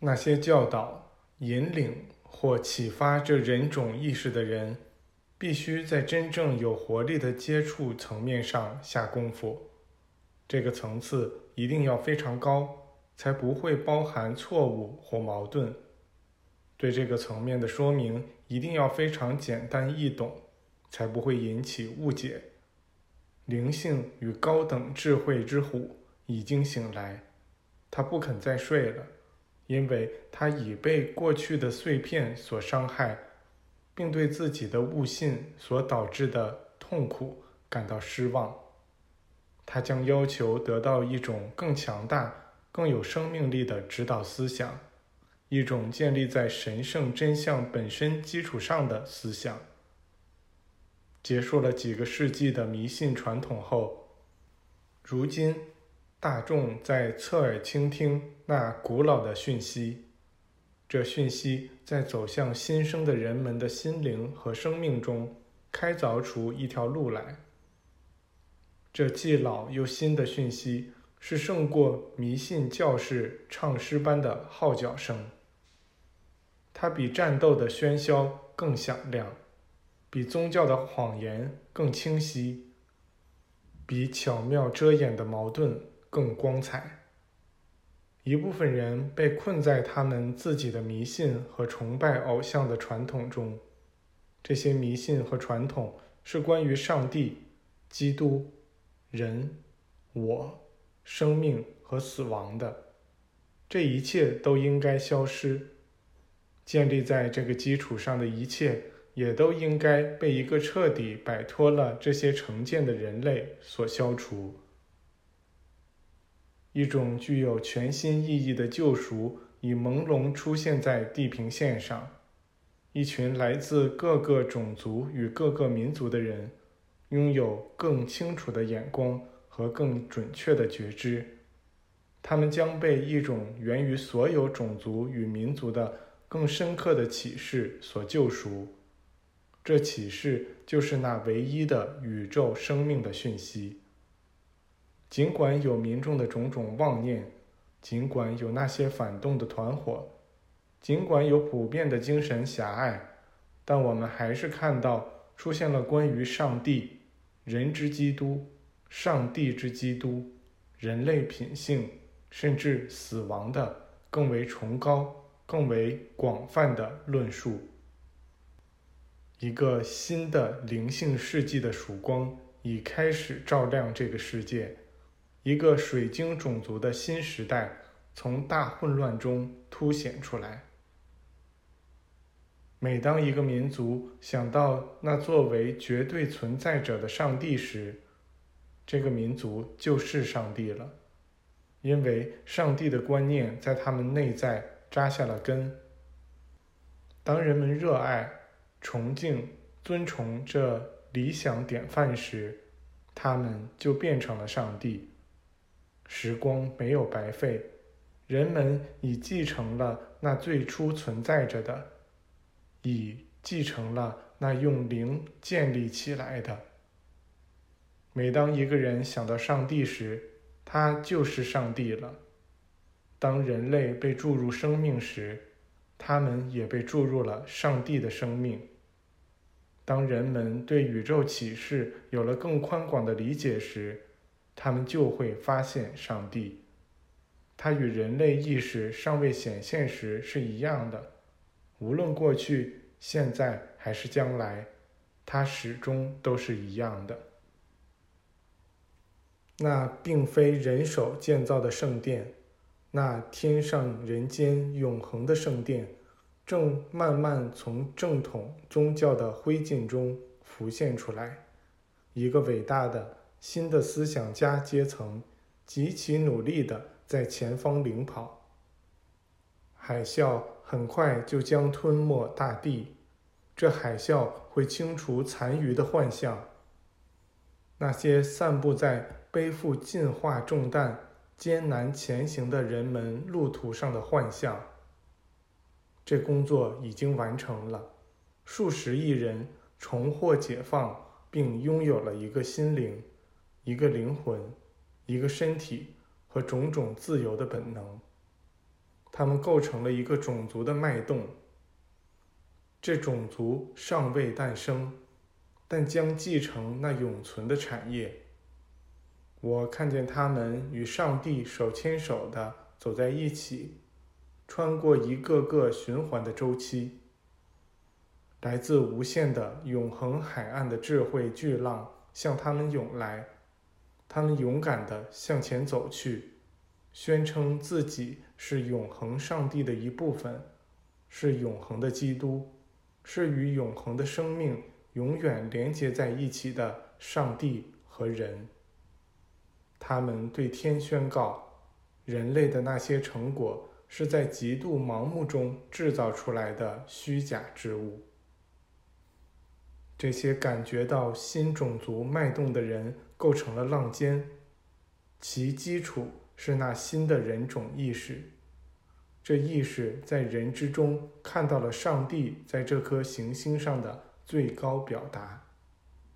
那些教导、引领或启发这人种意识的人，必须在真正有活力的接触层面上下功夫。这个层次一定要非常高，才不会包含错误或矛盾。对这个层面的说明一定要非常简单易懂，才不会引起误解。灵性与高等智慧之虎已经醒来，他不肯再睡了，因为他已被过去的碎片所伤害，并对自己的悟性所导致的痛苦感到失望。他将要求得到一种更强大、更有生命力的指导思想。一种建立在神圣真相本身基础上的思想。结束了几个世纪的迷信传统后，如今大众在侧耳倾听那古老的讯息。这讯息在走向新生的人们的心灵和生命中开凿出一条路来。这既老又新的讯息是胜过迷信教士唱诗般的号角声。它比战斗的喧嚣更响亮，比宗教的谎言更清晰，比巧妙遮掩的矛盾更光彩。一部分人被困在他们自己的迷信和崇拜偶像的传统中，这些迷信和传统是关于上帝、基督、人、我、生命和死亡的，这一切都应该消失。建立在这个基础上的一切，也都应该被一个彻底摆脱了这些成见的人类所消除。一种具有全新意义的救赎已朦胧出现在地平线上。一群来自各个种族与各个民族的人，拥有更清楚的眼光和更准确的觉知。他们将被一种源于所有种族与民族的。更深刻的启示所救赎，这启示就是那唯一的宇宙生命的讯息。尽管有民众的种种妄念，尽管有那些反动的团伙，尽管有普遍的精神狭隘，但我们还是看到出现了关于上帝、人之基督、上帝之基督、人类品性，甚至死亡的更为崇高。更为广泛的论述，一个新的灵性世纪的曙光已开始照亮这个世界，一个水晶种族的新时代从大混乱中凸显出来。每当一个民族想到那作为绝对存在者的上帝时，这个民族就是上帝了，因为上帝的观念在他们内在。扎下了根。当人们热爱、崇敬、尊崇这理想典范时，他们就变成了上帝。时光没有白费，人们已继承了那最初存在着的，已继承了那用灵建立起来的。每当一个人想到上帝时，他就是上帝了。当人类被注入生命时，他们也被注入了上帝的生命。当人们对宇宙启示有了更宽广的理解时，他们就会发现上帝。他与人类意识尚未显现时是一样的，无论过去、现在还是将来，他始终都是一样的。那并非人手建造的圣殿。那天上人间永恒的圣殿，正慢慢从正统宗教的灰烬中浮现出来。一个伟大的新的思想家阶层，极其努力地在前方领跑。海啸很快就将吞没大地，这海啸会清除残余的幻象。那些散布在背负进化重担。艰难前行的人们路途上的幻象。这工作已经完成了，数十亿人重获解放，并拥有了一个心灵、一个灵魂、一个身体和种种自由的本能。他们构成了一个种族的脉动。这种族尚未诞生，但将继承那永存的产业。我看见他们与上帝手牵手的走在一起，穿过一个个循环的周期。来自无限的永恒海岸的智慧巨浪向他们涌来，他们勇敢地向前走去，宣称自己是永恒上帝的一部分，是永恒的基督，是与永恒的生命永远连接在一起的上帝和人。他们对天宣告：人类的那些成果是在极度盲目中制造出来的虚假之物。这些感觉到新种族脉动的人构成了浪尖，其基础是那新的人种意识。这意识在人之中看到了上帝在这颗行星上的最高表达。